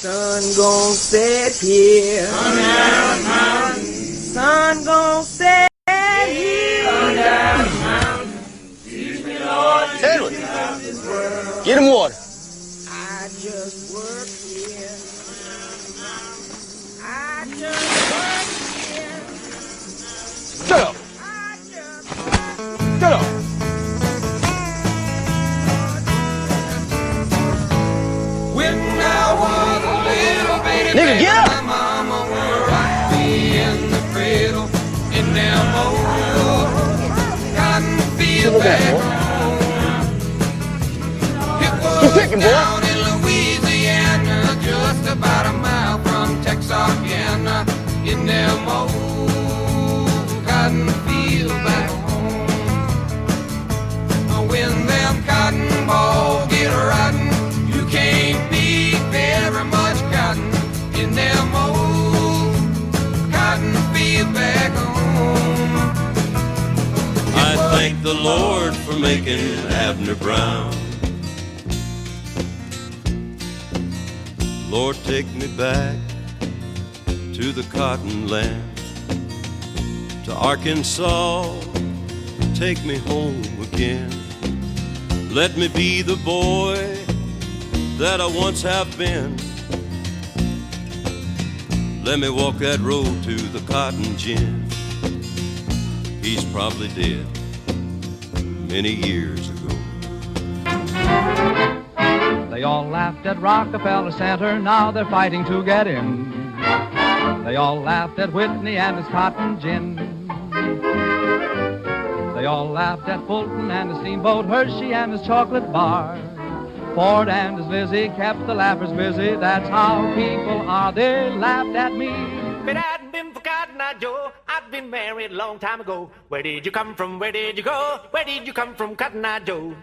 Sun gon' set here. Sun gon' set here. Edwin, get him water. I just work here. I just work here. Shut up. I Shut up. When them get up! Look at back that, home. It Keep was boy. down in Louisiana, just about a mile from Texarkana, in them old cotton field thank the Lord for making Abner Brown. Lord, take me back to the cotton land, to Arkansas. Take me home again. Let me be the boy that I once have been. Let me walk that road to the cotton gin. He's probably dead many years ago. They all laughed at Rockefeller Center, now they're fighting to get in. They all laughed at Whitney and his cotton gin. They all laughed at Fulton and his steamboat Hershey and his chocolate bar. Ford and his Lizzie kept the laughers busy, that's how people are. They laughed at me. But I hadn't been forgotten, I Joe, I'd been married a long time ago. Where did you come from? Where did you go? Where did you come from, Cotton Eye Joe?